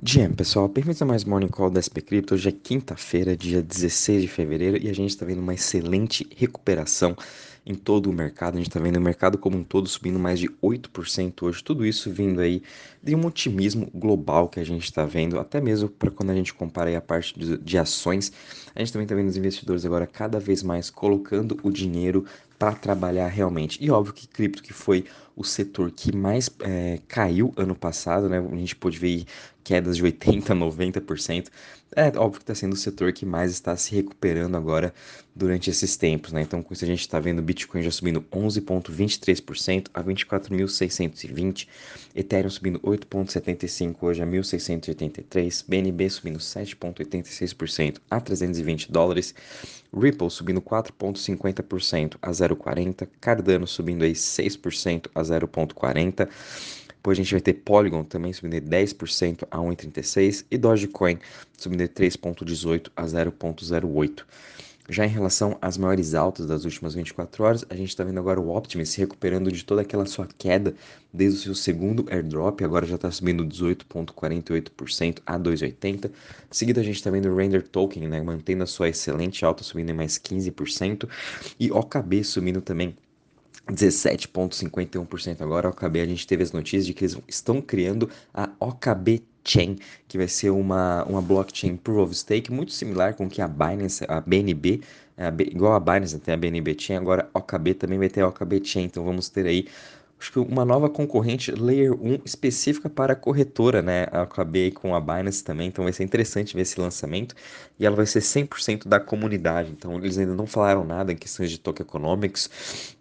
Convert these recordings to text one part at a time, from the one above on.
GM, pessoal, bem-vindos a mais Morning Call da SP Crypto. Hoje é quinta-feira, dia 16 de fevereiro, e a gente está vendo uma excelente recuperação em todo o mercado. A gente está vendo o mercado como um todo subindo mais de 8% hoje. Tudo isso vindo aí de um otimismo global que a gente está vendo, até mesmo para quando a gente compara a parte de, de ações. A gente também está vendo os investidores agora cada vez mais colocando o dinheiro para trabalhar realmente. E óbvio que cripto, que foi o setor que mais é, caiu ano passado, né? A gente pôde ver quedas de 80%, 90%. É óbvio que está sendo o setor que mais está se recuperando agora durante esses tempos, né? Então, com isso a gente está vendo o Bitcoin já subindo 11,23% a 24.620, Ethereum subindo 8,75% hoje a 1.683, BNB subindo 7,86% a 320 dólares, Ripple subindo 4,50% a 0,40%, Cardano subindo aí 6% a 0,40%, depois a gente vai ter Polygon também subindo de 10% a 1,36 e Dogecoin subindo de 3,18 a 0,08. Já em relação às maiores altas das últimas 24 horas, a gente está vendo agora o Optimus se recuperando de toda aquela sua queda desde o seu segundo airdrop, agora já está subindo 18,48% a 2,80. Seguido a gente está vendo o Render Token, né, mantendo a sua excelente alta, subindo em mais 15%, e OKB subindo também 17,51% agora. A OKB, a gente teve as notícias de que eles estão criando a OKB Chain, que vai ser uma, uma blockchain proof of stake muito similar com que a Binance, a BNB, a B, igual a Binance tem a BNB Chain, agora a OKB também vai ter a OKB Chain. Então vamos ter aí acho que uma nova concorrente Layer 1 específica para a corretora, né? A OKB com a Binance também, então vai ser interessante ver esse lançamento e ela vai ser 100% da comunidade. Então eles ainda não falaram nada em questões de token economics,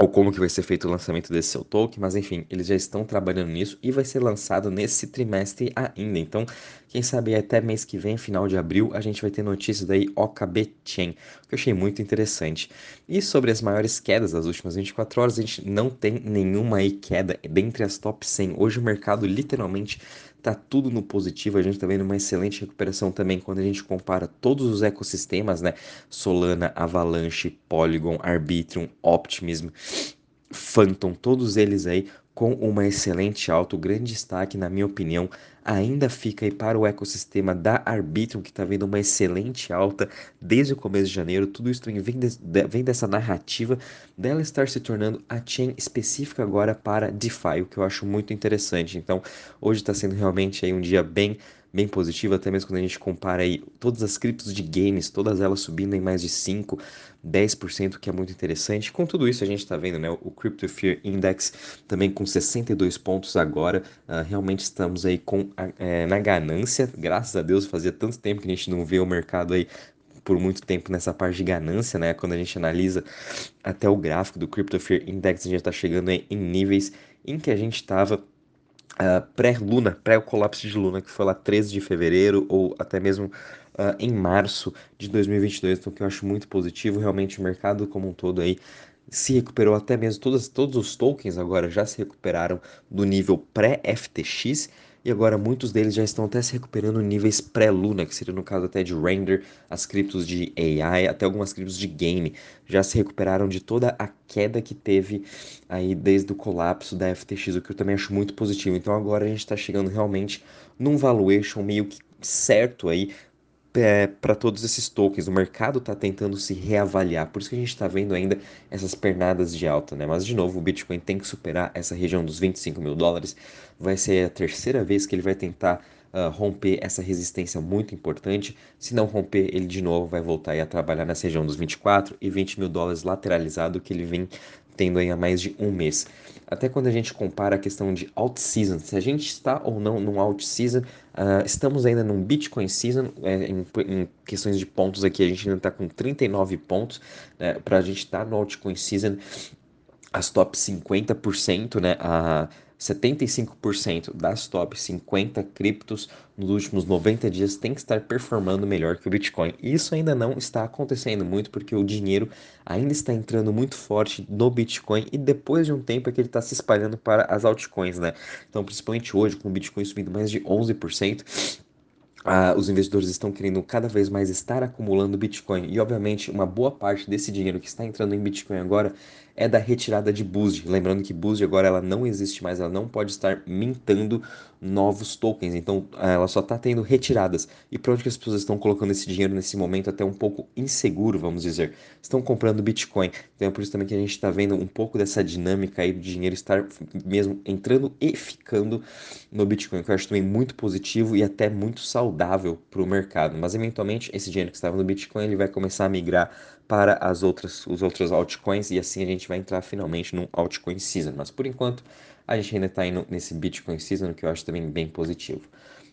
ou como que vai ser feito o lançamento desse seu token, mas enfim, eles já estão trabalhando nisso e vai ser lançado nesse trimestre ainda. Então, quem sabe até mês que vem, final de abril, a gente vai ter notícias daí OKB Chain, que eu achei muito interessante. E sobre as maiores quedas das últimas 24 horas, a gente não tem nenhuma aí queda dentre as top 100. Hoje o mercado literalmente tá tudo no positivo, a gente tá vendo uma excelente recuperação também quando a gente compara todos os ecossistemas, né? Solana, Avalanche, Polygon, Arbitrum, Optimism, Phantom, todos eles aí com uma excelente alta. O grande destaque, na minha opinião, ainda fica aí para o ecossistema da Arbitrum, que está vendo uma excelente alta desde o começo de janeiro. Tudo isso vem, de, vem dessa narrativa dela estar se tornando a chain específica agora para DeFi, o que eu acho muito interessante. Então, hoje está sendo realmente aí um dia bem bem positivo, até mesmo quando a gente compara aí todas as criptos de games, todas elas subindo em mais de 5, 10%, que é muito interessante. Com tudo isso, a gente está vendo né, o Crypto Fear Index também com 62 pontos agora. Uh, realmente estamos aí com é, na ganância, graças a Deus, fazia tanto tempo que a gente não vê o mercado aí por muito tempo nessa parte de ganância, né? Quando a gente analisa até o gráfico do Crypto Fear Index, a gente está chegando em níveis em que a gente estava pré-Luna, pré-colapso de Luna, que foi lá 13 de fevereiro ou até mesmo uh, em março de 2022, então que eu acho muito positivo, realmente o mercado como um todo aí se recuperou até mesmo, todos, todos os tokens agora já se recuperaram do nível pré-FTX, e agora muitos deles já estão até se recuperando níveis pré-Luna, que seria no caso até de render, as criptos de AI, até algumas criptos de game, já se recuperaram de toda a queda que teve aí desde o colapso da FTX, o que eu também acho muito positivo. Então agora a gente está chegando realmente num valuation meio que certo aí é, para todos esses tokens. O mercado está tentando se reavaliar, por isso que a gente está vendo ainda essas pernadas de alta, né? Mas de novo, o Bitcoin tem que superar essa região dos 25 mil dólares. Vai ser a terceira vez que ele vai tentar uh, romper essa resistência muito importante. Se não romper, ele de novo vai voltar a trabalhar nessa região dos 24 e 20 mil dólares lateralizado que ele vem tendo aí há mais de um mês. Até quando a gente compara a questão de alt season, se a gente está ou não num alt season, uh, estamos ainda num Bitcoin season, é, em, em, questões de pontos aqui, a gente ainda está com 39 pontos, né, para a gente estar tá no altcoin season, as top 50%, né, a 75% das top 50 criptos nos últimos 90 dias tem que estar performando melhor que o Bitcoin. Isso ainda não está acontecendo muito porque o dinheiro ainda está entrando muito forte no Bitcoin e depois de um tempo é que ele está se espalhando para as altcoins, né? Então, principalmente hoje, com o Bitcoin subindo mais de 11%, ah, os investidores estão querendo cada vez mais estar acumulando Bitcoin. E, obviamente, uma boa parte desse dinheiro que está entrando em Bitcoin agora é da retirada de Boost. Lembrando que Boost agora ela não existe mais, ela não pode estar mintando novos tokens. Então, ela só está tendo retiradas. E para onde que as pessoas estão colocando esse dinheiro nesse momento até um pouco inseguro, vamos dizer? Estão comprando Bitcoin. Então, é por isso também que a gente está vendo um pouco dessa dinâmica aí do dinheiro estar mesmo entrando e ficando no Bitcoin, que eu acho também muito positivo e até muito saudável para o mercado. Mas, eventualmente, esse dinheiro que estava no Bitcoin, ele vai começar a migrar para as outras, os outros altcoins e assim a gente vai entrar finalmente no altcoin season. Mas por enquanto a gente ainda está indo nesse Bitcoin season, que eu acho também bem positivo.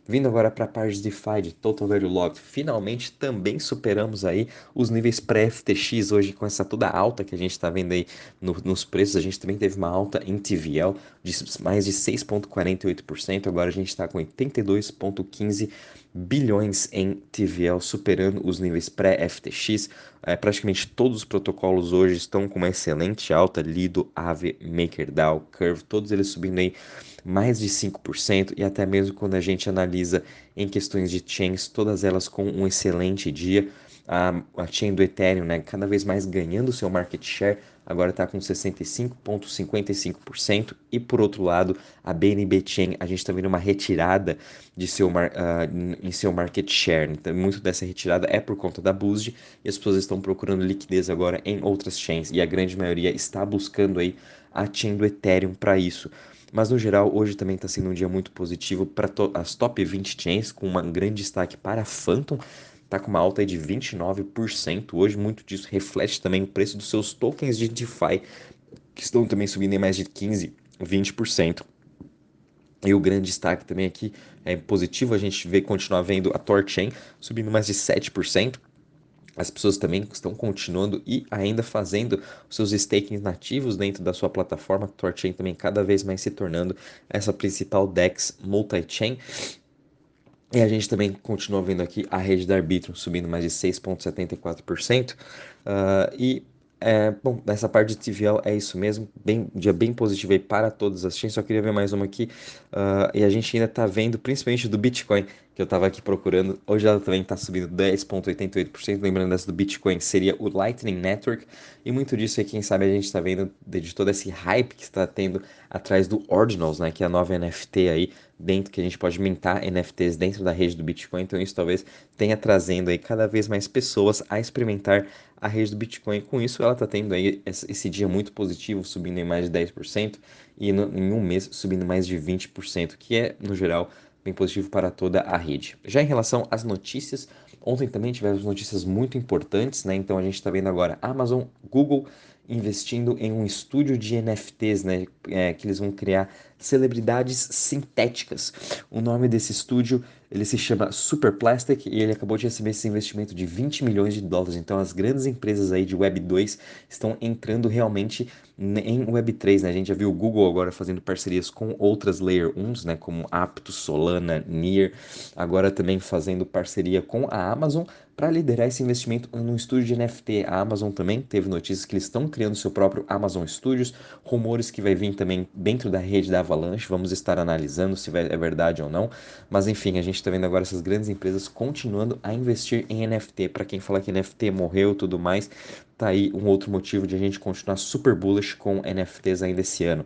Vindo agora para a parte de DeFi de Total Value Locked, finalmente também superamos aí os níveis pré-FTX hoje com essa toda alta que a gente está vendo aí no, nos preços. A gente também teve uma alta em TVL de mais de 6,48%. Agora a gente está com 82,15 bilhões em TVL, superando os níveis pré-FTX. É, praticamente todos os protocolos hoje estão com uma excelente alta, Lido, Aave, MakerDAO, Curve, todos eles subindo aí mais de 5%, e até mesmo quando a gente analisa em questões de chains, todas elas com um excelente dia. A, a chain do Ethereum, né, cada vez mais ganhando seu market share, agora está com 65,55%. E por outro lado, a BNB Chain, a gente está vendo uma retirada de seu, uh, em seu market share. Então, muito dessa retirada é por conta da Boost e as pessoas estão procurando liquidez agora em outras chains. E a grande maioria está buscando aí a chain do Ethereum para isso. Mas no geral, hoje também está sendo um dia muito positivo para to as top 20 chains, com um grande destaque para a Phantom, está com uma alta de 29%. Hoje, muito disso reflete também o preço dos seus tokens de DeFi, que estão também subindo em mais de 15%, 20%. E o grande destaque também aqui é positivo, a gente vê continuar vendo a Torchain subindo mais de 7%, as pessoas também estão continuando e ainda fazendo os seus stakings nativos dentro da sua plataforma. Torchain também cada vez mais se tornando essa principal DEX multi-chain. E a gente também continua vendo aqui a rede da Arbitrum subindo mais de 6,74%. Uh, e é, bom, nessa parte de TVL é isso mesmo, bem, dia bem positivo aí para todas as chains, só queria ver mais uma aqui, uh, e a gente ainda está vendo, principalmente do Bitcoin, que eu estava aqui procurando, hoje ela também está subindo 10,88%, lembrando dessa do Bitcoin, seria o Lightning Network, e muito disso aí, quem sabe a gente está vendo de todo esse hype que está tendo atrás do Ordinals, né, que é a nova NFT aí, dentro que a gente pode mintar NFTs dentro da rede do Bitcoin, então isso talvez tenha trazendo aí cada vez mais pessoas a experimentar a rede do Bitcoin. Com isso, ela está tendo aí esse dia muito positivo, subindo em mais de 10%, e no, em um mês subindo mais de 20%, que é, no geral, bem positivo para toda a rede. Já em relação às notícias, ontem também tivemos notícias muito importantes, né? Então a gente está vendo agora Amazon, Google investindo em um estúdio de NFTs, né? É, que eles vão criar celebridades sintéticas. O nome desse estúdio ele se chama Super Plastic e ele acabou de receber esse investimento de 20 milhões de dólares. Então as grandes empresas aí de Web 2 estão entrando realmente em Web 3, né? A gente já viu o Google agora fazendo parcerias com outras Layer 1s, né, como Aptos, Solana, Near, agora também fazendo parceria com a Amazon para liderar esse investimento no estúdio de NFT. A Amazon também teve notícias que eles estão criando seu próprio Amazon Studios, rumores que vai vir também dentro da rede da Avalanche, vamos estar analisando se é verdade ou não, mas enfim, a gente está vendo agora essas grandes empresas continuando a investir em NFT. Para quem fala que NFT morreu tudo mais, tá aí um outro motivo de a gente continuar super bullish com NFTs ainda esse ano.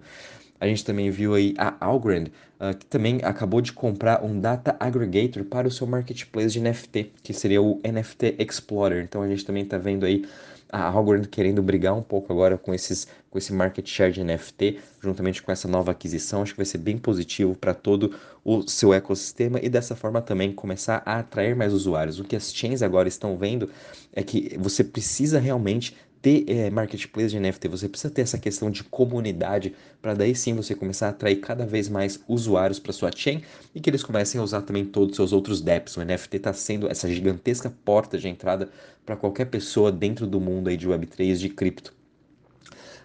A gente também viu aí a Algorand, uh, que também acabou de comprar um data aggregator para o seu marketplace de NFT, que seria o NFT Explorer. Então a gente também está vendo aí a Algorand querendo brigar um pouco agora com, esses, com esse market share de NFT, juntamente com essa nova aquisição. Acho que vai ser bem positivo para todo o seu ecossistema e dessa forma também começar a atrair mais usuários. O que as chains agora estão vendo é que você precisa realmente ter é, marketplace de NFT, você precisa ter essa questão de comunidade para daí sim você começar a atrair cada vez mais usuários para sua chain e que eles comecem a usar também todos os seus outros dApps. O NFT está sendo essa gigantesca porta de entrada para qualquer pessoa dentro do mundo aí de Web3 de cripto.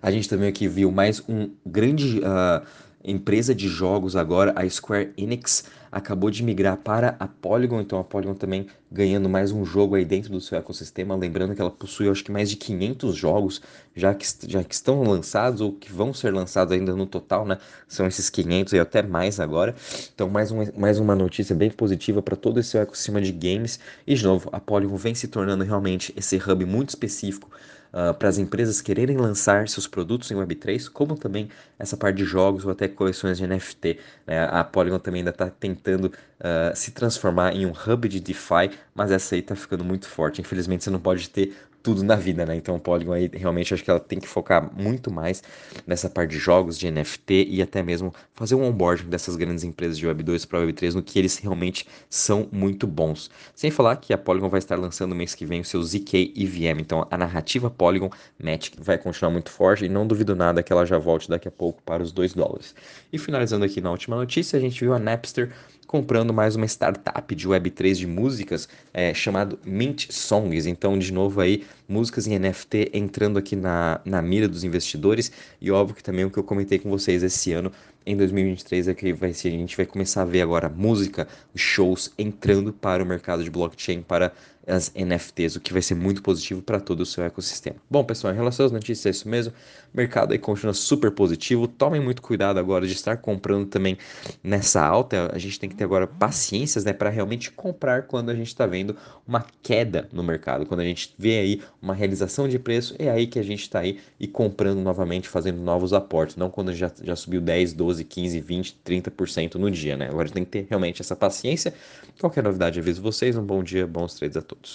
A gente também aqui viu mais um grande uh, empresa de jogos agora, a Square Enix, acabou de migrar para a Polygon, então a Polygon também ganhando mais um jogo aí dentro do seu ecossistema, lembrando que ela possui acho que mais de 500 jogos já que, já que estão lançados ou que vão ser lançados ainda no total, né? São esses 500 e até mais agora. Então mais, um, mais uma notícia bem positiva para todo esse ecossistema de games e de novo, a Polygon vem se tornando realmente esse hub muito específico uh, para as empresas quererem lançar seus produtos em Web3, como também essa parte de jogos ou até coleções de NFT. Né? A Polygon também ainda está tentando uh, se transformar em um hub de DeFi, mas essa aí está ficando muito forte. Infelizmente você não pode ter tudo na vida, né? Então, Polygon aí realmente acho que ela tem que focar muito mais nessa parte de jogos, de NFT e até mesmo fazer um onboarding dessas grandes empresas de Web 2 para Web 3 no que eles realmente são muito bons. Sem falar que a Polygon vai estar lançando mês que vem o seu ZK EVM, então a narrativa Polygon Matic vai continuar muito forte e não duvido nada que ela já volte daqui a pouco para os 2 dólares. E finalizando aqui na última notícia, a gente viu a Napster comprando mais uma startup de Web3 de músicas é, chamado Mint Songs. Então, de novo aí, músicas em NFT entrando aqui na, na mira dos investidores. E óbvio que também o que eu comentei com vocês esse ano, em 2023, é que vai ser, a gente vai começar a ver agora música, shows entrando para o mercado de blockchain, para as NFTs, o que vai ser muito positivo para todo o seu ecossistema. Bom, pessoal, em relação às notícias, é isso mesmo. O mercado aí continua super positivo. Tomem muito cuidado agora de estar comprando também nessa alta. A gente tem que ter agora paciências, né, para realmente comprar quando a gente está vendo uma queda no mercado, quando a gente vê aí uma realização de preço, é aí que a gente está aí e comprando novamente, fazendo novos aportes, não quando já, já subiu 10, 12, 15, 20, 30% no dia, né? Agora tem que ter realmente essa paciência. Qualquer novidade, aviso vocês. Um bom dia, bons trades a todos.